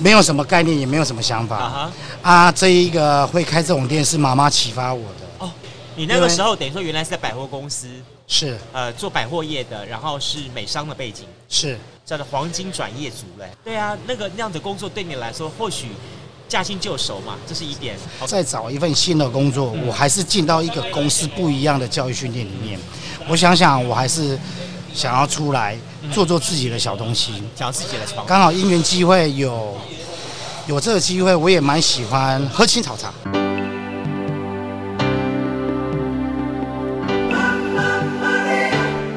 没有什么概念，也没有什么想法。啊，啊，这一个会开这种店是妈妈启发我的。哦，你那个时候等于说原来是在百货公司，是呃做百货业的，然后是美商的背景，是叫做黄金转业族嘞。对啊，那个那样的工作对你来说或许驾轻就熟嘛，这是一点。再找一份新的工作，嗯、我还是进到一个公司不一样的教育训练里面。我想想，我还是想要出来。做做自己的小东西，讲自己的创。刚好因缘机会有有这个机会，我也蛮喜欢喝青草茶。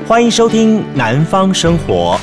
欢迎收听《南方生活》。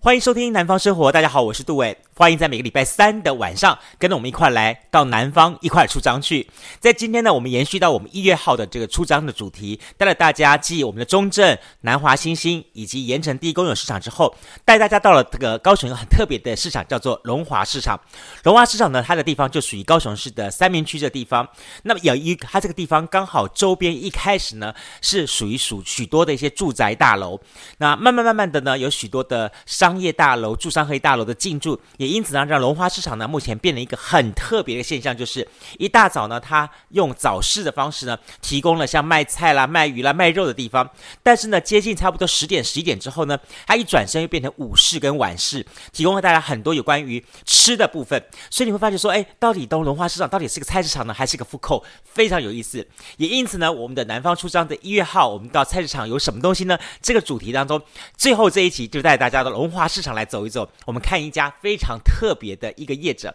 欢迎收听《南方生活》，大家好，我是杜伟。欢迎在每个礼拜三的晚上，跟着我们一块来到南方一块出张去。在今天呢，我们延续到我们一月号的这个出张的主题，带了大家继我们的中正、南华新兴以及盐城第一公有市场之后，带大家到了这个高雄一个很特别的市场，叫做龙华市场。龙华市场呢，它的地方就属于高雄市的三民区这地方。那么有一它这个地方刚好周边一开始呢是属于属许多的一些住宅大楼，那慢慢慢慢的呢，有许多的商业大楼、住商合一大楼的进驻，也。因此呢，让龙华市场呢目前变了一个很特别的现象，就是一大早呢，它用早市的方式呢，提供了像卖菜啦、卖鱼啦、卖肉的地方。但是呢，接近差不多十点、十一点之后呢，它一转身又变成午市跟晚市，提供了大家很多有关于吃的部分。所以你会发现说，哎，到底东龙华市场到底是个菜市场呢，还是个 food court？非常有意思。也因此呢，我们的南方出张的一月号，我们到菜市场有什么东西呢？这个主题当中，最后这一集就带大家到龙华市场来走一走，我们看一家非常。特别的一个业者，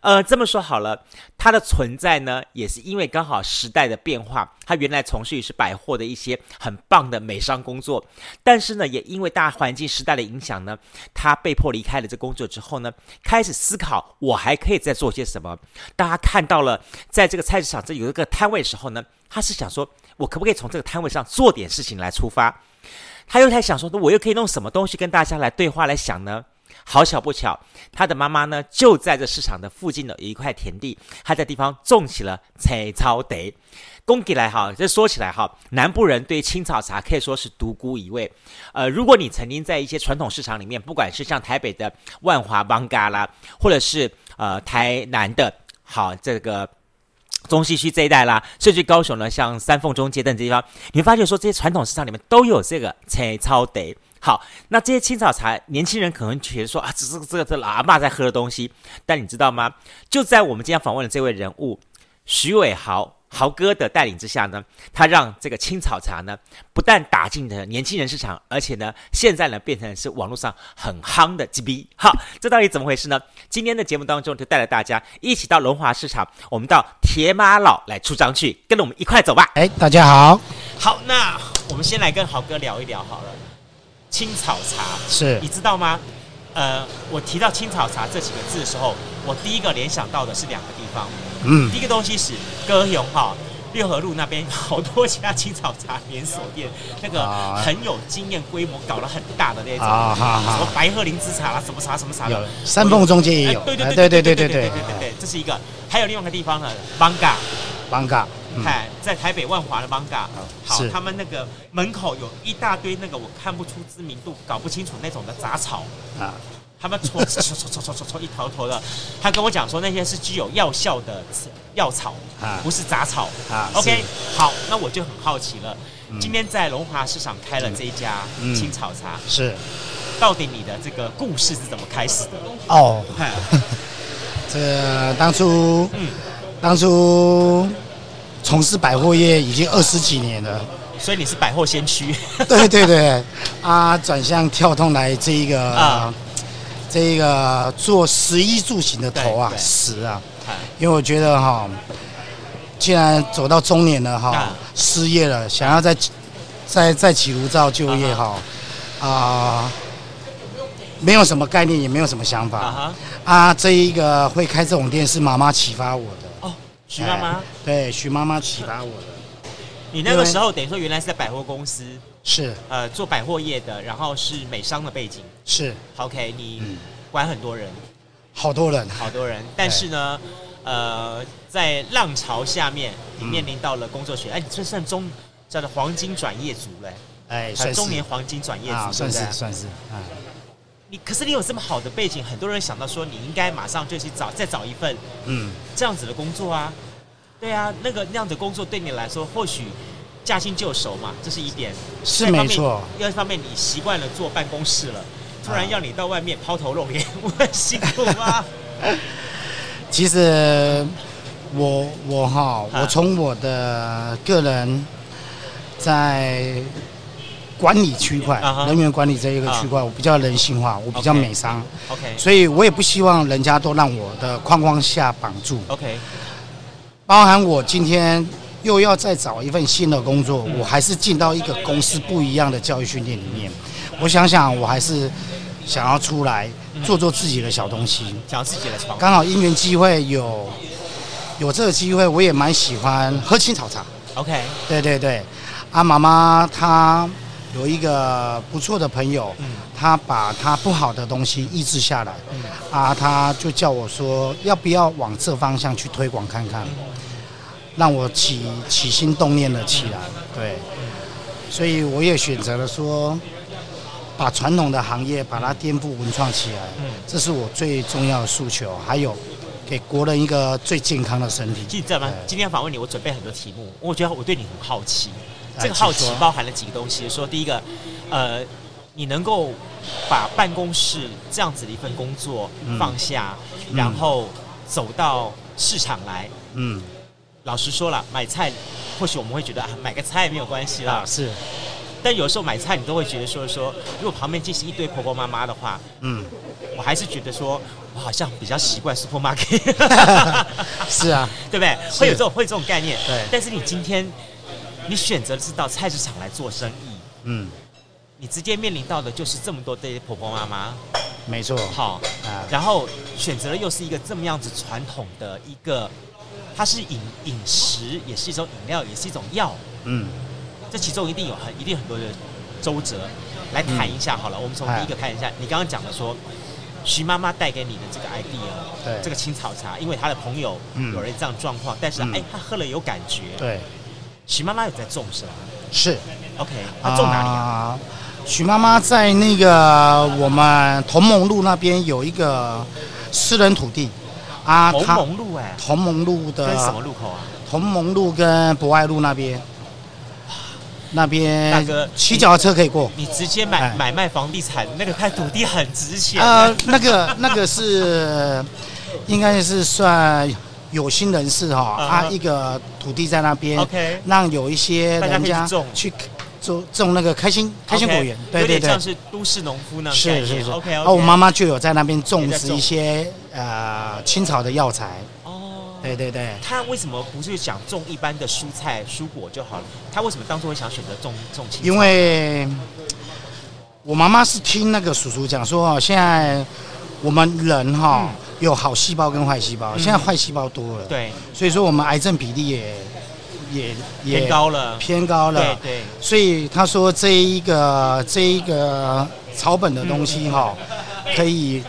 呃，这么说好了，它的存在呢，也是因为刚好时代的变化。他原来从事于是百货的一些很棒的美商工作，但是呢，也因为大环境时代的影响呢，他被迫离开了这工作之后呢，开始思考我还可以再做些什么。当他看到了在这个菜市场这有一个摊位的时候呢，他是想说，我可不可以从这个摊位上做点事情来出发？他又在想说，我又可以弄什么东西跟大家来对话来想呢？好巧不巧，他的妈妈呢就在这市场的附近的一块田地，他在地方种起了青草茶。讲起来哈，这说起来哈，南部人对青草茶可以说是独孤一味。呃，如果你曾经在一些传统市场里面，不管是像台北的万华邦嘎啦，或者是呃台南的，好这个中西区这一带啦，甚至高雄呢，像三凤中街等这地方，你会发现说这些传统市场里面都有这个青草茶。好，那这些青草茶，年轻人可能觉得说啊，这是这个这老阿嬷在喝的东西。但你知道吗？就在我们今天访问的这位人物徐伟豪豪哥的带领之下呢，他让这个青草茶呢，不但打进了年轻人市场，而且呢，现在呢，变成是网络上很夯的 GB。好，这到底怎么回事呢？今天的节目当中就带着大家一起到龙华市场，我们到铁马老来出张去，跟着我们一块走吧。哎，大家好，好，那我们先来跟豪哥聊一聊好了。青草茶是，你知道吗？呃，我提到青草茶这几个字的时候，我第一个联想到的是两个地方。嗯，第一个东西是歌雄哈六合路那边好多家青草茶连锁店，那个很有经验、规模搞了很大的那种啊，什么白鹤灵芝茶啦，什么茶什么茶的。山峰中间也有。对对对对对对对对对对，这是一个。还有另外一个地方呢，艋舺。艋舺。哎，在台北万华的艋舺，好，他们那个门口有一大堆那个我看不出知名度、搞不清楚那种的杂草啊，他们搓搓搓搓搓搓搓一坨坨的，他跟我讲说那些是具有药效的药草啊，不是杂草啊。OK，好，那我就很好奇了，今天在龙华市场开了这一家青草茶，是，到底你的这个故事是怎么开始的？哦，这个当初，嗯，当初。从事百货业已经二十几年了，所以你是百货先驱。对对对，啊，转向跳动来这一个啊，这一个做食衣住行的头啊，食啊，因为我觉得哈，既然走到中年了哈，失业了，想要再再再起炉灶就业哈，啊，没有什么概念，也没有什么想法。啊，这一个会开这种店是妈妈启发我的。徐妈妈对徐妈妈启发我的。你那个时候等于说原来是在百货公司，是呃做百货业的，然后是美商的背景，是 OK。你管很多人，好多人，好多人。但是呢，呃，在浪潮下面，你面临到了工作学，哎，你这算中叫做黄金转业族嘞。哎，算中年黄金转业啊，算是算是啊。你可是你有这么好的背景，很多人想到说你应该马上就去找再找一份嗯这样子的工作啊。对啊，那个那样的工作对你来说或许驾轻就熟嘛，这是一点是没错。另一方面，你习惯了坐办公室了，突然要你到外面抛头露脸，我很辛苦吗？其实我我哈，我从我的个人在。管理区块，uh. 人员管理这一个区块，uh. 我比较人性化，我比较美商，OK，, okay. 所以我也不希望人家都让我的框框下绑住，OK，包含我今天又要再找一份新的工作，嗯、我还是进到一个公司不一样的教育训练里面，我想想，我还是想要出来做做自己的小东西，想要自己的创，刚好因缘机会有有这个机会，我也蛮喜欢喝青草茶，OK，对对对，啊，妈妈她。有一个不错的朋友，嗯、他把他不好的东西抑制下来，嗯、啊，他就叫我说，要不要往这方向去推广看看，嗯、让我起起心动念了起来，对，所以我也选择了说，把传统的行业把它颠覆文创起来，嗯、这是我最重要的诉求，还有给国人一个最健康的身体。记者吗，今天访问你，我准备很多题目，我觉得我对你很好奇。这个好奇包含了几个东西，说第一个，呃，你能够把办公室这样子的一份工作放下，嗯、然后走到市场来，嗯，老实说了，买菜或许我们会觉得啊，买个菜没有关系啦，啊、是，但有时候买菜你都会觉得说说，如果旁边进行一堆婆婆妈妈的话，嗯，我还是觉得说我好像比较习惯 supermarket，是啊，对不对？会有这种会有这种概念，对，但是你今天。你选择是到菜市场来做生意，嗯，你直接面临到的就是这么多这些婆婆妈妈，没错，好啊，然后选择的又是一个这么样子传统的一个，它是饮饮食，也是一种饮料，也是一种药，嗯，这其中一定有很一定很多的周折，来谈一下好了，嗯、我们从第一个看一下，你刚刚讲的说，徐妈妈带给你的这个 idea，对，这个青草茶，因为她的朋友有人这样状况，嗯、但是哎，她喝了有感觉，对。徐妈妈有在种是吧？是，OK。她种哪里啊？许妈妈在那个我们同盟路那边有一个私人土地啊。同盟路哎。同盟路的。跟什么路口啊？同盟路跟博爱路那边。那边那个骑脚踏车可以过。你直接买买卖房地产，那个块土地很值钱。呃，那个那个是应该是算。有心人士哈，他一个土地在那边，OK，让有一些人家去种种那个开心开心果园，对对对，像是都市农夫那样，是是是，OK。哦，我妈妈就有在那边种植一些呃青草的药材，哦，对对对。他为什么不是想种一般的蔬菜蔬果就好了？他为什么当初会想选择种种青草？因为我妈妈是听那个叔叔讲说，现在我们人哈。有好细胞跟坏细胞，嗯、现在坏细胞多了，对，所以说我们癌症比例也也也偏高了，偏高了，对，对，所以他说这一个这一个草本的东西哈，嗯、可以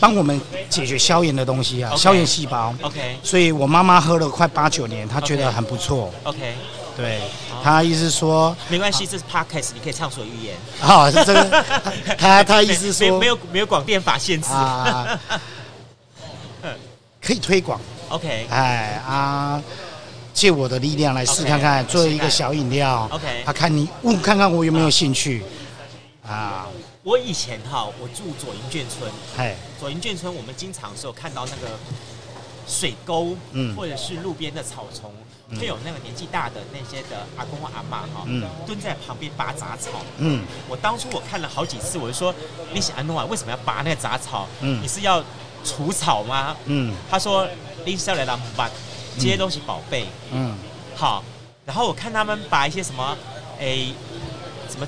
帮我们解决消炎的东西啊.消炎细胞，OK，所以我妈妈喝了快八九年，她觉得很不错，OK，对。他意思说，没关系，这是 podcast，你可以畅所欲言。好，是这个。他他意思说，没有没有广电法限制啊，可以推广。OK，哎啊，借我的力量来试看看，做一个小饮料。OK，他看你问看看我有没有兴趣啊？我以前哈，我住左营眷村，哎，左营眷村，我们经常是有看到那个水沟，嗯，或者是路边的草丛。会有那个年纪大的那些的阿公或阿妈哈，蹲在旁边拔杂草。嗯，我当初我看了好几次，我就说：“你是安诺啊，为什么要拔那个杂草？嗯，你是要除草吗？”嗯，他说：“你是要来让拔这些东西宝贝。”嗯，好。然后我看他们拔一些什么，诶，什么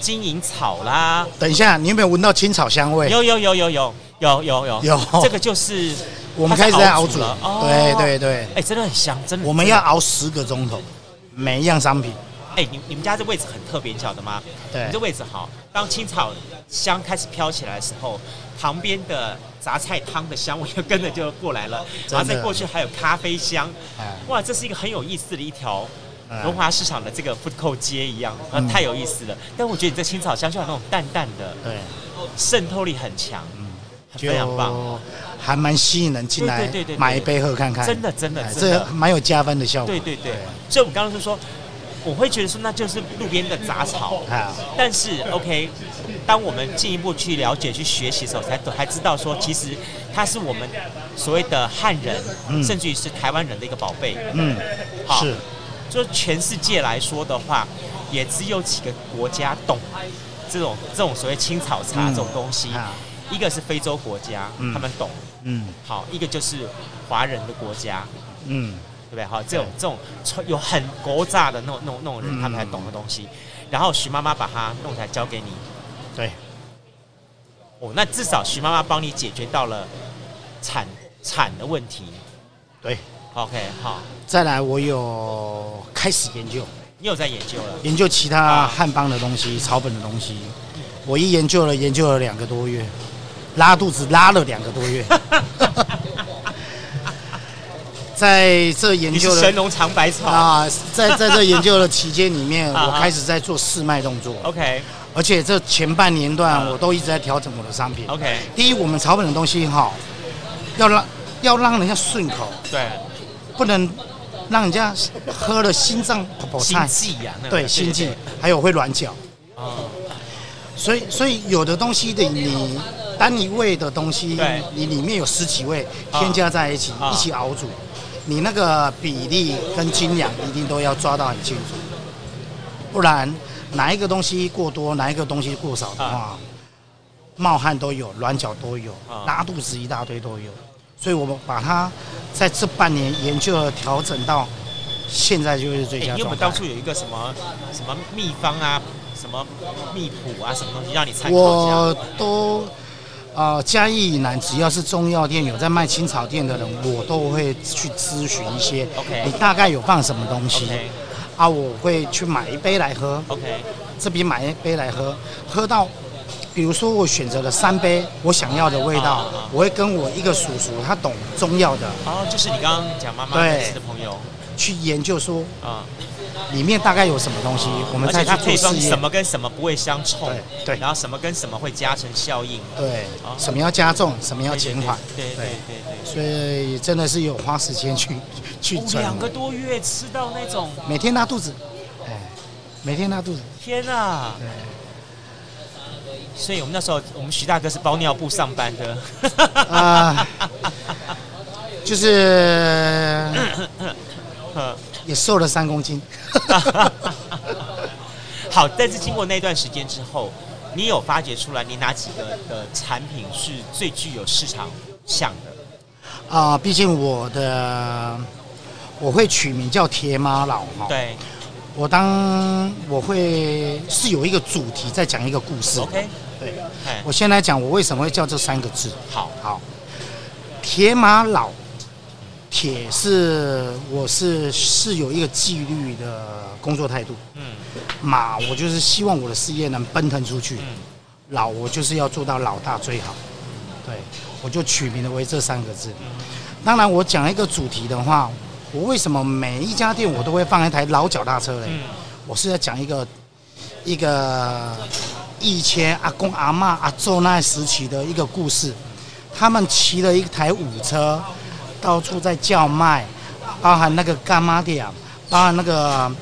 金银草啦。等一下，你有没有闻到青草香味？有有有有有有有有有。这个就是。我们开始在熬煮了，对对对，哎，真的很香，真的。我们要熬十个钟头，每一样商品。哎，你你们家这位置很特别，你晓得吗？对，你这位置好。当青草香开始飘起来的时候，旁边的杂菜汤的香味就跟着就过来了，然后再过去还有咖啡香。哇，这是一个很有意思的一条荣华市场的这个 food court 街一样，嗯、太有意思了。但我觉得你这青草香就有那种淡淡的，对，渗透力很强，嗯，非常棒，还蛮吸引人进来，对对对，买一杯喝看看，真的真的，这蛮有加分的效果。对对对，所以我们刚刚是说。我会觉得说那就是路边的杂草，但是 OK，当我们进一步去了解、去学习的时候，才才知道说，其实它是我们所谓的汉人，嗯、甚至于是台湾人的一个宝贝。嗯，好，是，就全世界来说的话，也只有几个国家懂这种这种所谓青草茶这种东西，嗯、一个是非洲国家，嗯、他们懂，嗯，好，一个就是华人的国家，嗯。对不对？好，这种这种有很古早的那种那种那种人，他们才懂的东西。然后徐妈妈把它弄起来交给你，对。哦，那至少徐妈妈帮你解决到了产产的问题。对，OK，好。再来，我有开始研究。你有在研究了？研究其他汉邦的东西、草本的东西。我一研究了，研究了两个多月，拉肚子拉了两个多月。在这研究的神农尝百草啊，在在这研究的期间里面，我开始在做试卖动作。OK，而且这前半年段我都一直在调整我的商品。OK，第一，我们草本的东西哈，要让要让人家顺口，对，不能让人家喝了心脏跑跑菜。心悸呀，对，心悸，还有会软脚。哦，所以所以有的东西的你单一味的东西，你里面有十几味添加在一起，一起熬煮。你那个比例跟斤两一定都要抓到很清楚，不然哪一个东西过多，哪一个东西过少的话，冒汗都有，软脚都有，拉肚子一大堆都有。所以我们把它在这半年研究了调整到现在就是最佳。因为我们当初有一个什么什么秘方啊，什么秘谱啊，什么东西让你参考？我都。呃，嘉义以南只要是中药店有在卖青草店的人，我都会去咨询一些。OK，你大概有放什么东西？Okay. 啊，我会去买一杯来喝。OK，这边买一杯来喝，喝到，比如说我选择了三杯我想要的味道，我会跟我一个叔叔，他懂中药的。哦，就是你刚刚讲妈妈认识的朋友，去研究说啊。里面大概有什么东西？我们再去做试验。什么跟什么不会相冲？对，然后什么跟什么会加成效应？对，什么要加重，什么要减缓？对对对对。所以真的是有花时间去去整。两个多月吃到那种每天拉肚子，哎，每天拉肚子。天啊！对。所以我们那时候，我们徐大哥是包尿布上班的。啊。就是。也瘦了三公斤。好，但是经过那段时间之后，你有发掘出来你哪几个的产品是最具有市场向的？啊、呃，毕竟我的我会取名叫铁马老哈。对，我当我会是有一个主题在讲一个故事。OK，对，我先来讲我为什么会叫这三个字。好，好，铁马老。铁是，我是是有一个纪律的工作态度。嗯，马我就是希望我的事业能奔腾出去。嗯，老我就是要做到老大最好。对，我就取名了为这三个字。当然，我讲一个主题的话，我为什么每一家店我都会放一台老脚踏车嘞？嗯，我是在讲一个一个以前阿公阿嬷阿祖那时期的一个故事。他们骑了一台五车。到处在叫卖，包含那个干妈店，包含那个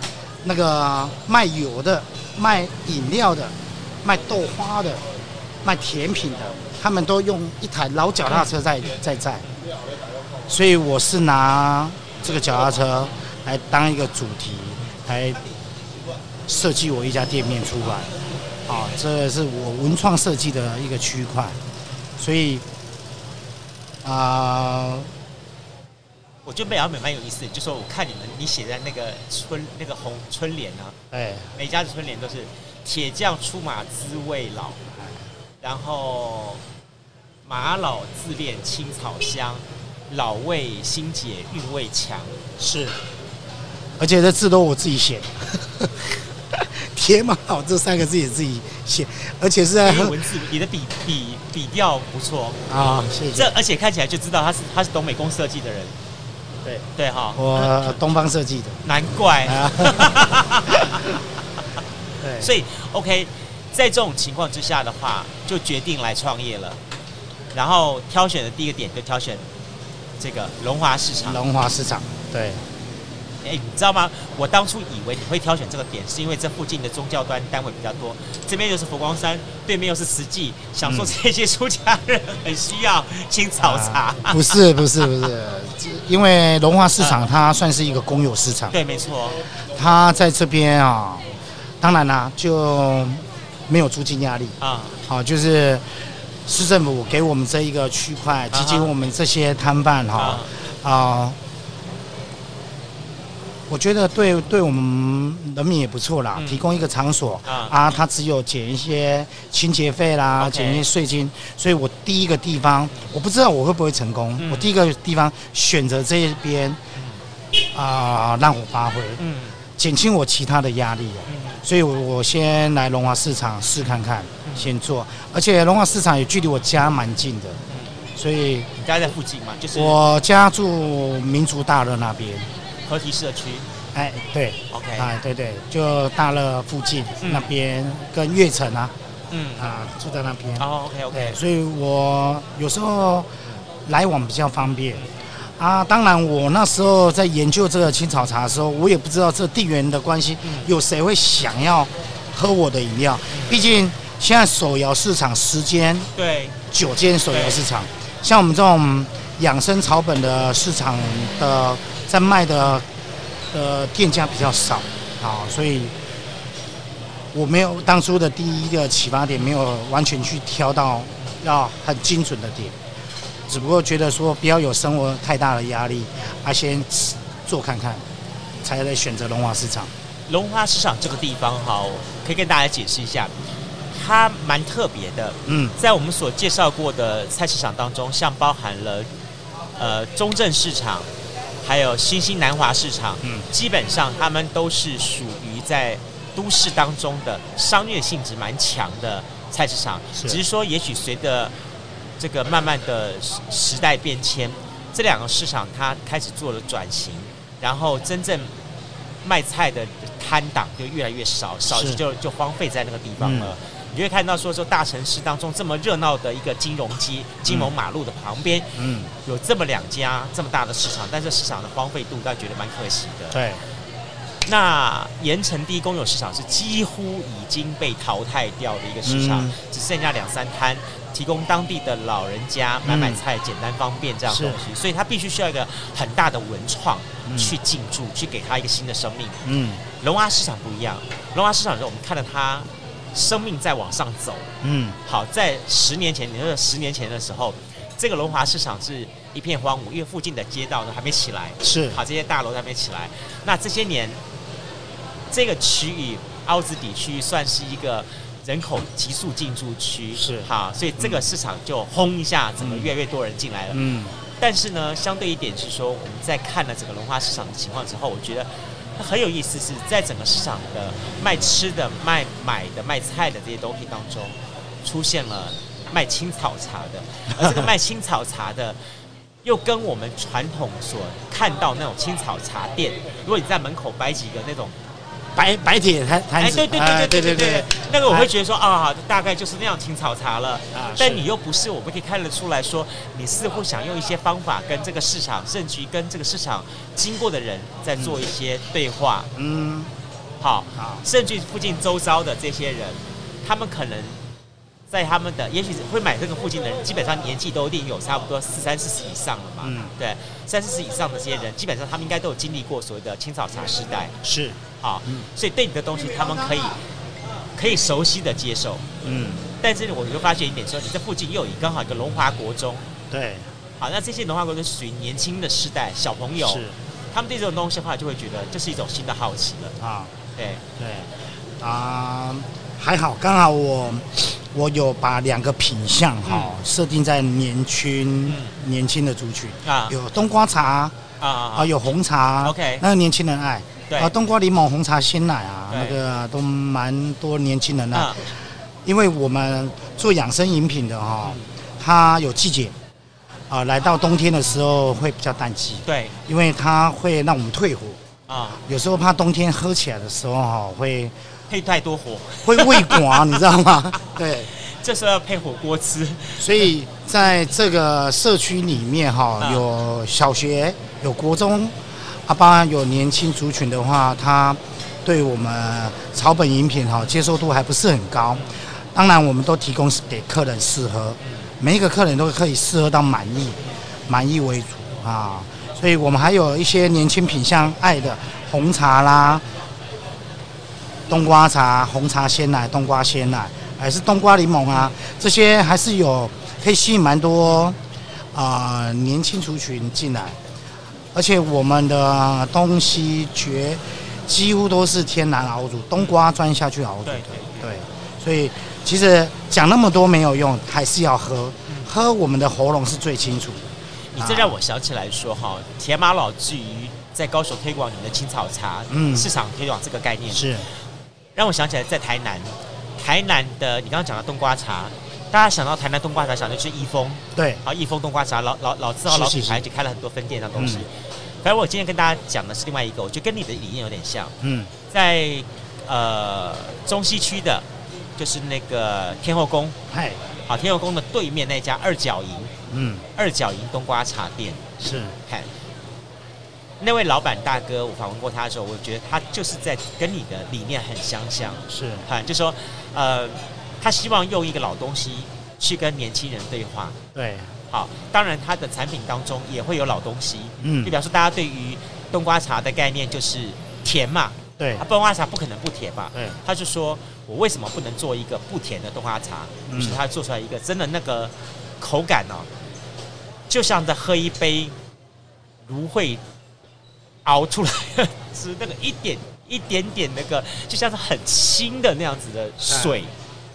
那个卖油的、卖饮料的、卖豆花的、卖甜品的，他们都用一台老脚踏车在在载。所以我是拿这个脚踏车来当一个主题，来设计我一家店面出来。啊，这是我文创设计的一个区块，所以啊。我觉得美而美蛮有意思，就说我看你们，你写在那个春那个红春联呢，哎，每家的春联都是铁匠出马滋味老，然后马老自恋青草香，老味新解韵味强，是，而且这字都我自己写，铁马老这三个字也自己写，而且是在文字，你的笔笔笔调不错。啊，谢谢。这而且看起来就知道他是他是懂美工设计的人。对对哈，我东方设计的，难怪。对，所以 OK，在这种情况之下的话，就决定来创业了。然后挑选的第一个点就挑选这个龙华市场。龙华市场，对。哎，你知道吗？我当初以为你会挑选这个点，是因为这附近的宗教端单位比较多，这边又是佛光山，对面又是慈济，想说这些出家人很需要青草茶。啊、不是不是不是，因为龙华市场它算是一个公有市场。对，没错。它在这边啊，当然啦，就没有租金压力啊。好，就是市政府给我们这一个区块，以及我们这些摊贩哈啊。我觉得对对我们人民也不错啦，嗯、提供一个场所、嗯、啊，他只有减一些清洁费啦，减一些税金，所以我第一个地方我不知道我会不会成功，嗯、我第一个地方选择这一边啊、呃，让我发挥，嗯，减轻我其他的压力，嗯，所以我我先来龙华市场试看看，嗯、先做，而且龙华市场也距离我家蛮近的，嗯，所以你家在附近吗？就是。我家住民族大乐那边。河堤社区，哎，对，OK，啊，对对，就大乐附近、嗯、那边跟悦城啊，嗯。啊，住在那边。哦，OK OK，所以我有时候来往比较方便。啊，当然我那时候在研究这个青草茶的时候，我也不知道这地缘的关系，有谁会想要喝我的饮料？毕竟现在手摇市场十间，对，九间手摇市场，像我们这种养生草本的市场的。在卖的呃店家比较少啊，所以我没有当初的第一个启发点没有完全去挑到要很精准的点，只不过觉得说不要有生活太大的压力，啊先做看看，才来选择龙华市场。龙华市场这个地方哈，可以跟大家解释一下，它蛮特别的。嗯，在我们所介绍过的菜市场当中，像包含了呃中正市场。还有新兴南华市场，嗯，基本上他们都是属于在都市当中的商业性质蛮强的菜市场，是。只是说也许随着这个慢慢的时代变迁，这两个市场它开始做了转型，然后真正卖菜的摊档就越来越少，少就就荒废在那个地方了。嗯你会看到说，说大城市当中这么热闹的一个金融街、金融马路的旁边，嗯，有这么两家这么大的市场，但是市场的荒废度，大家觉得蛮可惜的。对。那盐城第一公有市场是几乎已经被淘汰掉的一个市场，嗯、只剩下两三摊，提供当地的老人家买买菜，简单方便这样的东西，所以它必须需要一个很大的文创去进驻，嗯、去给它一个新的生命。嗯。龙华市场不一样，龙华市场的时候，我们看到它。生命在往上走，嗯，好，在十年前，你说十年前的时候，这个龙华市场是一片荒芜，因为附近的街道呢还没起来，是，好，这些大楼还没起来。那这些年，这个区域凹子底区域算是一个人口急速进驻区，是，好，所以这个市场就轰一下，怎么越来越多人进来了？嗯，但是呢，相对一点是说，我们在看了整个龙华市场的情况之后，我觉得。很有意思，是在整个市场的卖吃的、卖买的、卖菜的这些东西当中，出现了卖青草茶的，而这个卖青草茶的，又跟我们传统所看到那种青草茶店，如果你在门口摆几个那种。白白铁摊摊子，哎，对对对对对对对，那个我会觉得说啊，大概就是那样青草茶了啊。但你又不是，我们可以看得出来说，你似乎想用一些方法跟这个市场，甚至于跟这个市场经过的人在做一些对话。嗯，好，好，甚至附近周遭的这些人，他们可能。在他们的，也许会买这个附近的人，基本上年纪都一定有差不多四三四十以上了嘛。嗯，对，三四十以上的这些人，基本上他们应该都有经历过所谓的青草茶时代。是，好，嗯，所以对你的东西，他们可以可以熟悉的接受。嗯，但是我就发现一点说，你这附近又有刚好一个龙华国中。对，好，那这些龙华国中属于年轻的世代，小朋友，是，他们对这种东西的话，就会觉得这是一种新的好奇了。啊，对对，啊，还好，刚好我。我有把两个品相哈设定在年轻、嗯、年轻的族群。啊，有冬瓜茶啊啊，有红茶，OK，那个年轻人爱，对。啊，冬瓜柠檬红茶鲜奶啊，那个都蛮多年轻人爱，啊、因为我们做养生饮品的哈，它有季节，啊、呃，来到冬天的时候会比较淡季。对，因为它会让我们退火。啊。有时候怕冬天喝起来的时候哈，会配太多火，会胃寡，你知道吗？对，这时候要配火锅吃。所以在这个社区里面哈，有小学，有国中，啊，包含有年轻族群的话，他对我们草本饮品哈接受度还不是很高。当然，我们都提供给客人试喝，每一个客人都可以试喝到满意，满意为主啊。所以我们还有一些年轻品相爱的红茶啦、冬瓜茶、红茶鲜奶、冬瓜鲜奶，还是冬瓜柠檬啊，这些还是有可以吸引蛮多啊、呃、年轻族群进来。而且我们的东西绝几乎都是天然熬煮，冬瓜钻下去熬煮的，对，所以。其实讲那么多没有用，还是要喝，喝我们的喉咙是最清楚。你这让我想起来说哈，铁马老至于在高手推广你们的青草茶，嗯，市场推广这个概念是，让我想起来在台南，台南的你刚刚讲的冬瓜茶，大家想到台南冬瓜茶想的就是益丰，对，好益丰冬瓜茶老老老字号老品牌，就开了很多分店的东西。反正我今天跟大家讲的是另外一个，我觉得跟你的理念有点像，嗯，在呃中西区的。就是那个天后宫，嗨，好，天后宫的对面那家二角营，嗯，二角营冬瓜茶店。是，嗨，那位老板大哥，我访问过他的时候，我觉得他就是在跟你的理念很相像，是，哈，就说，呃，他希望用一个老东西去跟年轻人对话，对，好，当然他的产品当中也会有老东西，嗯，就表示大家对于冬瓜茶的概念就是甜嘛。对，冬瓜茶不可能不甜吧？嗯，他就说，我为什么不能做一个不甜的冬瓜茶？于是他做出来一个真的那个口感哦，就像在喝一杯芦荟熬出来 的是那个一点一点点那个，就像是很清的那样子的水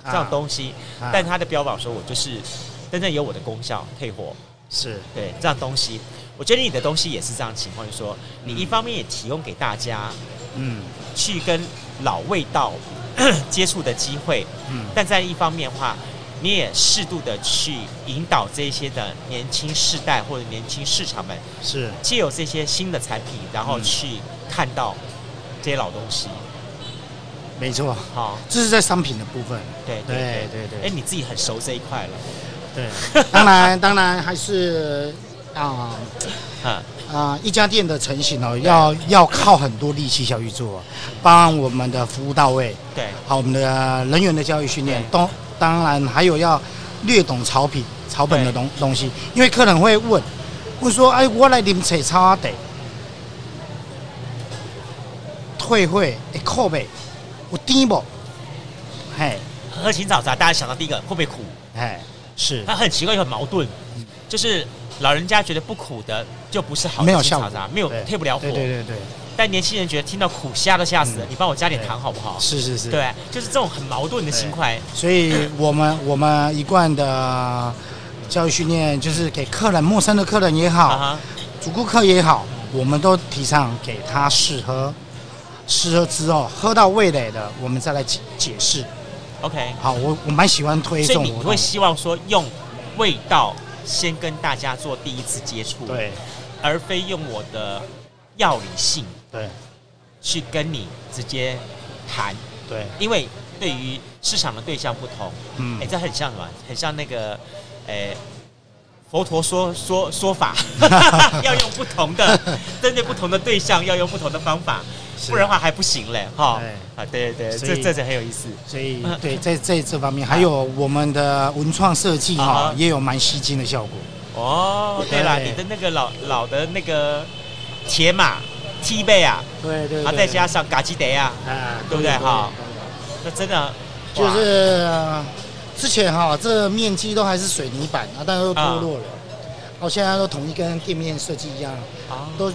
这样东西。但它的标榜说我就是真正有我的功效，退火是对这样东西。我觉得你的东西也是这样情况，就是说你一方面也提供给大家。嗯，去跟老味道 接触的机会，嗯，但在一方面的话，你也适度的去引导这些的年轻世代或者年轻市场们，是。借由这些新的产品，然后去看到这些老东西。没错，好，这是在商品的部分。对对对。对，哎，你自己很熟这一块了。对，当然当然还是啊，嗯。啊、呃，一家店的成型哦，要要靠很多力气下去做，帮我们的服务到位，对，好，我们的人员的教育训练，都当然还有要略懂草品、草本的东东西，因为客人会问，问说，哎，我来啉茶草茶，退会会苦呗，有甜不？嘿，喝青草茶，大家想到第一个会不会苦？哎，是，他很奇怪又很矛盾，就是。老人家觉得不苦的就不是好的青草茶，没有退不了火。对对对对。但年轻人觉得听到苦虾都吓死了，你帮我加点糖好不好？是是是。对，就是这种很矛盾的心态。所以我们我们一贯的教育训练就是给客人，陌生的客人也好，主顾客也好，我们都提倡给他试喝，试喝之后喝到味蕾的，我们再来解解释。OK。好，我我蛮喜欢推送。所以你会希望说用味道。先跟大家做第一次接触，对，而非用我的药理性，对，去跟你直接谈，对，因为对于市场的对象不同，嗯，哎，这很像什么？很像那个，哎，佛陀说说说法，要用不同的，针对不同的对象，要用不同的方法。不然的话还不行嘞，哈。啊，对对对，这这这很有意思。所以对，在在这方面，还有我们的文创设计哈，也有蛮吸睛的效果。哦，对了，你的那个老老的那个铁马 T 背啊，对对，啊再加上嘎吉德啊，对不对？哈？那真的就是之前哈，这面积都还是水泥板啊，但是都脱落了，到现在都统一跟店面设计一样。啊，都。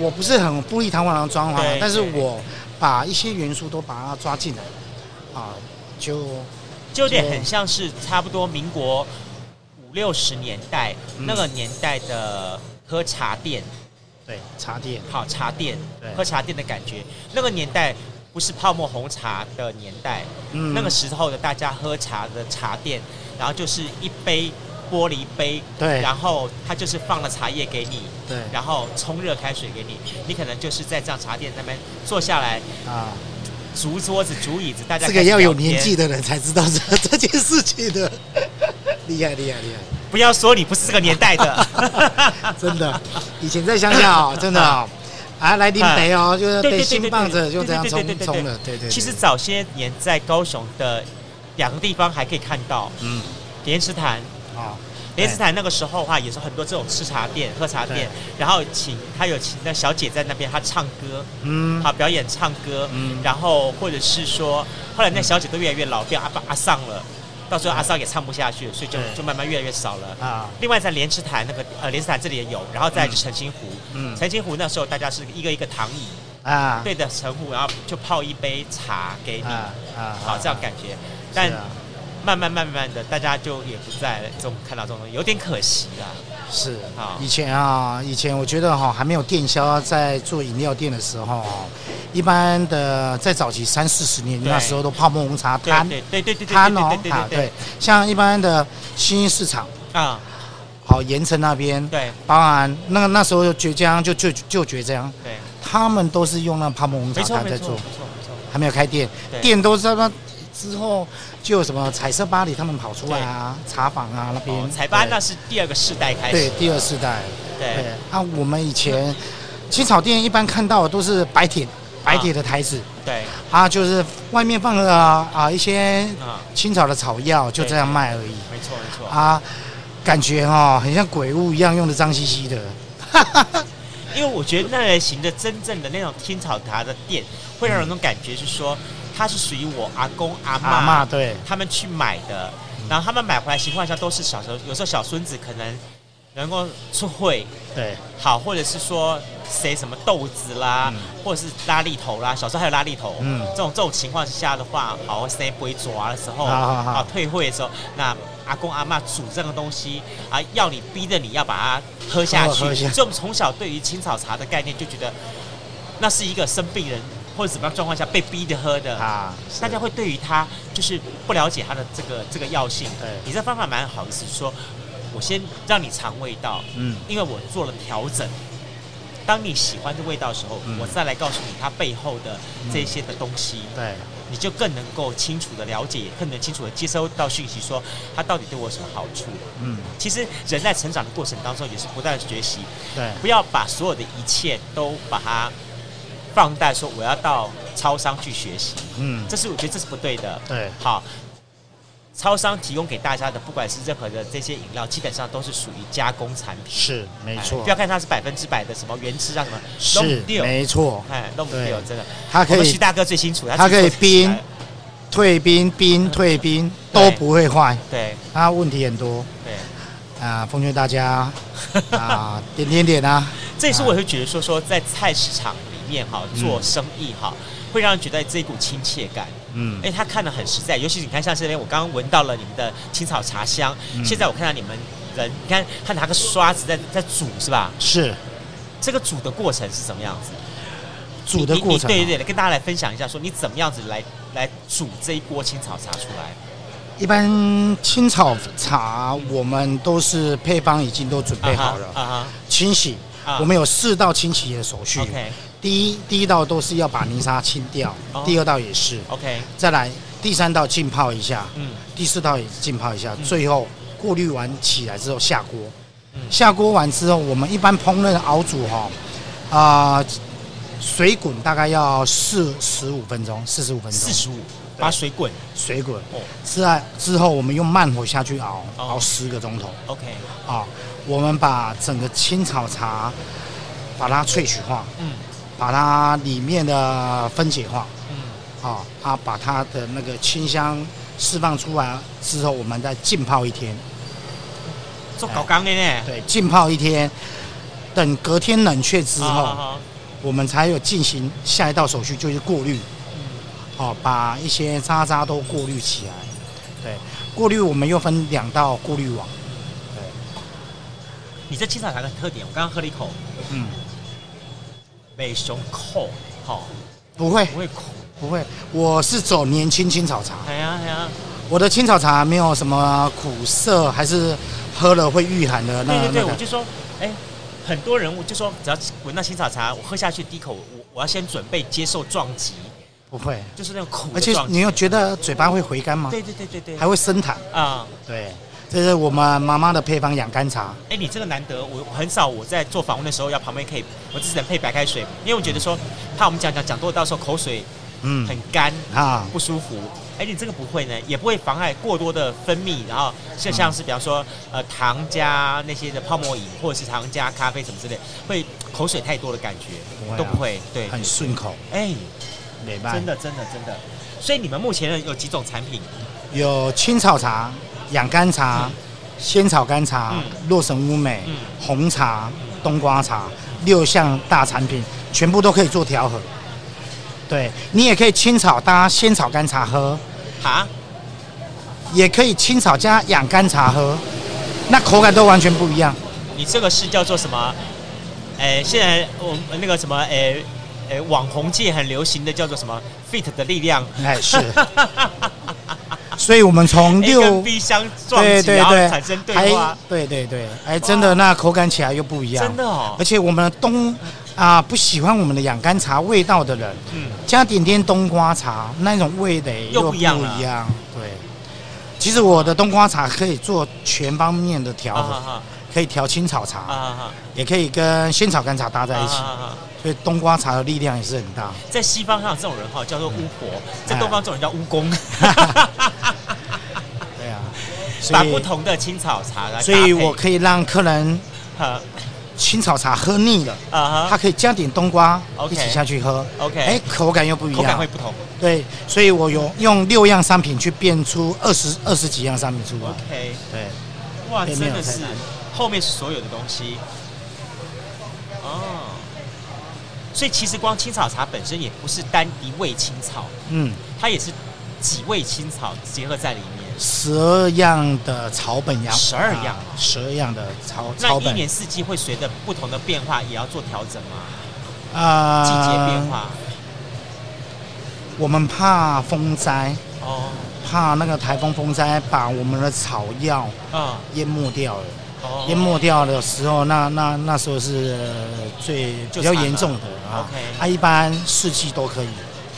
我不是很富丽堂皇的装潢，但是我把一些元素都把它抓进来，啊，就就有点很像是差不多民国五六十年代、嗯、那个年代的喝茶店，对，茶店，好茶店，喝茶店的感觉。那个年代不是泡沫红茶的年代，嗯、那个时候的大家喝茶的茶店，然后就是一杯玻璃杯，对，然后他就是放了茶叶给你，对，然后冲热开水给你，你可能就是在这样茶店那边坐下来啊，竹桌子、竹椅子，大家这个要有年纪的人才知道这这件事情的，厉害厉害厉害！不要说你不是这个年代的，真的，以前在乡下哦，真的哦。啊，来拎杯哦，就是被新棒子就这样冲冲了，对对。其实早些年在高雄的两个地方还可以看到，嗯，莲池潭。啊，莲池潭那个时候的话也是很多这种吃茶店、喝茶店，然后请他有请那小姐在那边，她唱歌，嗯，好表演唱歌，嗯，然后或者是说，后来那小姐都越来越老，变阿爸阿桑了。到最后阿桑也唱不下去，所以就就慢慢越来越少了。啊。另外在莲池潭那个呃莲池潭这里也有，然后再就澄清湖，嗯，澄清湖那时候大家是一个一个躺椅啊，对着澄湖，然后就泡一杯茶给你。啊，好这样感觉。但慢慢慢慢的大家就也不再这种看到这种东西，有点可惜啊。是啊，以前啊，以前我觉得哈还没有电销在做饮料店的时候。一般的在早期三四十年那时候都泡沫红茶摊，对对对对摊哦啊对，像一般的新兴市场啊，好盐城那边对，当然那个那时候绝江就就就绝江，对，他们都是用那泡沫红茶摊在做，还没有开店，店都是那之后就有什么彩色巴黎他们跑出来啊，茶坊啊那边，彩巴那是第二个世代开始，对第二世代，对，啊我们以前青草店一般看到的都是白铁。白铁的台子，对，啊，就是外面放了啊一些青草的草药，就这样卖而已。没错没错。啊，感觉哈很像鬼屋一样，用的脏兮兮的。因为我觉得那类型的真正的那种青草茶的店，会让人那种感觉是说，它是属于我阿公阿妈，对，他们去买的，然后他们买回来情况下都是小时候，有时候小孙子可能。能够出会，对，好，或者是说谁什么豆子啦，嗯、或者是拉力头啦，小时候还有拉力头，嗯，这种这种情况下的话，好，谁不会抓的时候，好，好，好，退会的时候，那阿公阿妈煮这个东西啊，要你逼着你要把它喝下去，所以我们从小对于青草茶的概念就觉得，那是一个生病人或者什么样状况下被逼着喝的啊，大家会对于他就是不了解他的这个这个药性，对，你这方法蛮好意思说。我先让你尝味道，嗯，因为我做了调整。当你喜欢这味道的时候，嗯、我再来告诉你它背后的这些的东西，嗯、对，你就更能够清楚的了解，更能清楚的接收到讯息，说它到底对我有什么好处。嗯，其实人在成长的过程当中也是不断的学习，对，不要把所有的一切都把它放大，说我要到超商去学习，嗯，这是我觉得这是不对的，对，好。超商提供给大家的，不管是任何的这些饮料，基本上都是属于加工产品。是，没错。不要看它是百分之百的什么原汁啊什么。是，没错。哎，弄不掉，真的。他可以。徐大哥最清楚，他可以冰、退冰、冰退冰都不会坏。对。他问题很多。对。啊，奉劝大家啊，点点点啊。这也是我会觉得说说在菜市场里面哈做生意哈，会让人觉得这一股亲切感。嗯，哎，他看的很实在，尤其是你看，像这边我刚刚闻到了你们的青草茶香。嗯、现在我看到你们人，你看他拿个刷子在在煮，是吧？是。这个煮的过程是什么样子？煮的过程，对对对，跟大家来分享一下，说你怎么样子来来煮这一锅青草茶出来？一般青草茶我们都是配方已经都准备好了啊哈，清洗，我们有四道清洗的手续。OK。第一第一道都是要把泥沙清掉，哦、第二道也是，OK，再来第三道浸泡一下，嗯，第四道也浸泡一下，嗯、最后过滤完起来之后下锅，嗯、下锅完之后，我们一般烹饪熬煮哈，啊、呃，水滚大概要四十五分钟，四十五分钟，四十五，把水滚，水滚，哦，之后之后我们用慢火下去熬，哦、熬十个钟头，OK，啊，我们把整个青草茶把它萃取化，嗯。把它里面的分解化，嗯，好，啊，把它的那个清香释放出来之后，我们再浸泡一天。做搞刚的呢？对，浸泡一天，等隔天冷却之后，好好好，我们才有进行下一道手续，就是过滤。嗯，好，把一些渣渣都过滤起来。对，过滤我们又分两道过滤网。对，你这青草茶的特点，我刚刚喝了一口，嗯。没胸口，好，不会，不会苦，不会。我是走年轻青草茶。哎呀哎呀，我的青草茶没有什么苦涩，还是喝了会御寒的那。对对对，我就说，哎，很多人我就说，只要闻到青草茶，我喝下去第一口，我我要先准备接受撞击。不会，就是那种苦，而且你又觉得嘴巴会回甘吗？对对对对对，还会生痰啊。对，这是我们妈妈的配方养肝茶。哎，你这个难得，我很少我在做访问的时候要旁边可以，我只能配白开水，因为我觉得说怕我们讲讲讲多，到时候口水嗯很干啊不舒服。哎，你这个不会呢，也不会妨碍过多的分泌，然后像像是比方说呃糖加那些的泡沫饮，或者是糖加咖啡什么之类，会口水太多的感觉都不会，对，很顺口。哎。真的，真的，真的。所以你们目前有几种产品？有青草茶、养肝茶、仙草甘茶、洛神乌梅、红茶、冬瓜茶，六项大产品，全部都可以做调和。对，你也可以青草搭仙草甘茶喝，啊，也可以青草加养肝茶喝，那口感都完全不一样。你这个是叫做什么？哎，现在我那个什么，哎。哎，网红界很流行的叫做什么 “fit 的力量”，哎是，所以我们从六 A 跟 B 相撞击，然后产生对话，对对对，哎，真的那口感起来又不一样，真的哦。而且我们冬啊不喜欢我们的养肝茶味道的人，嗯，加点点冬瓜茶，那种味的又不一样，对。其实我的冬瓜茶可以做全方面的调和，可以调青草茶，也可以跟仙草肝茶搭在一起。所以冬瓜茶的力量也是很大。在西方上，这种人哈叫做巫婆；在东方，这种人叫巫公。把不同的青草茶来，所以我可以让客人青草茶喝腻了，啊他可以加点冬瓜一起下去喝。OK，哎，口感又不一样，口感会不同。对，所以我有用六样商品去变出二十二十几样商品出来。OK，对，哇，真的是后面是所有的东西。哦。所以其实光青草茶本身也不是单一味青草，嗯，它也是几味青草结合在里面，十二样的草本样，十二样，十二样的草草本。那一年四季会随着不同的变化，也要做调整吗？啊，季节变化，我们怕风灾。哦，怕那个台风风灾把我们的草药啊。淹没掉了。淹没掉的时候，那那那时候是最比较严重的啊。它一般四季都可以，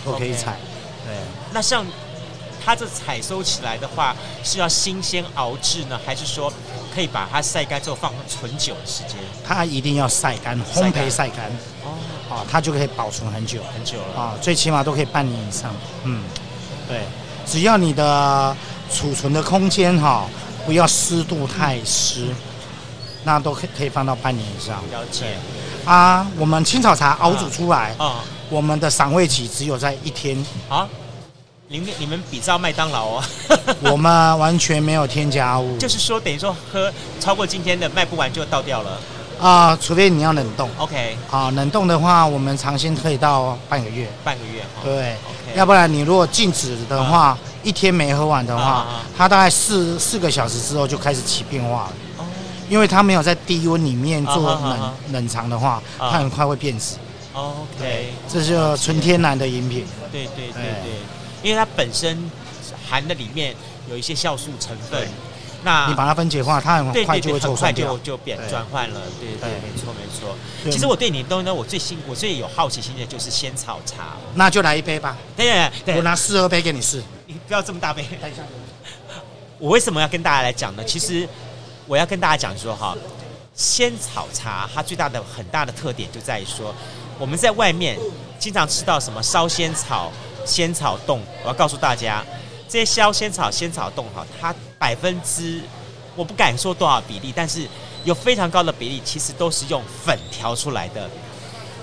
都可以采。对，那像它这采收起来的话，是要新鲜熬制呢，还是说可以把它晒干之后放存久的时间？它一定要晒干，烘焙晒干。哦，啊，它就可以保存很久很久了啊，最起码都可以半年以上。嗯，对，只要你的储存的空间哈，不要湿度太湿。那都可可以放到半年以上。了解。啊，我们青草茶熬煮出来，啊，我们的赏味期只有在一天。啊，你们你们比照麦当劳哦。我们完全没有添加物。就是说，等于说喝超过今天的卖不完就倒掉了。啊，除非你要冷冻。OK。啊，冷冻的话，我们尝鲜可以到半个月。半个月。对。OK。要不然你如果静止的话，一天没喝完的话，它大概四四个小时之后就开始起变化了。因为它没有在低温里面做冷、uh. 冷藏的话，它很快会变质。OK，这是纯天然的饮品。对对对对，对因为它本身含的里面有一些酵素成分，那你把它分解化，它很快就会很快就就变转换了。对对，对，没错没错。其实我对你的东西呢，我最新我最有好奇心的就是仙草茶。那就来一杯吧。对对对，我拿四二杯给你试。你不要这么大杯。我为什么要跟大家来讲呢？其实。我要跟大家讲说哈，仙草茶它最大的很大的特点就在于说，我们在外面经常吃到什么烧仙草、仙草冻，我要告诉大家，这些消仙草、仙草冻哈，它百分之我不敢说多少比例，但是有非常高的比例，其实都是用粉调出来的。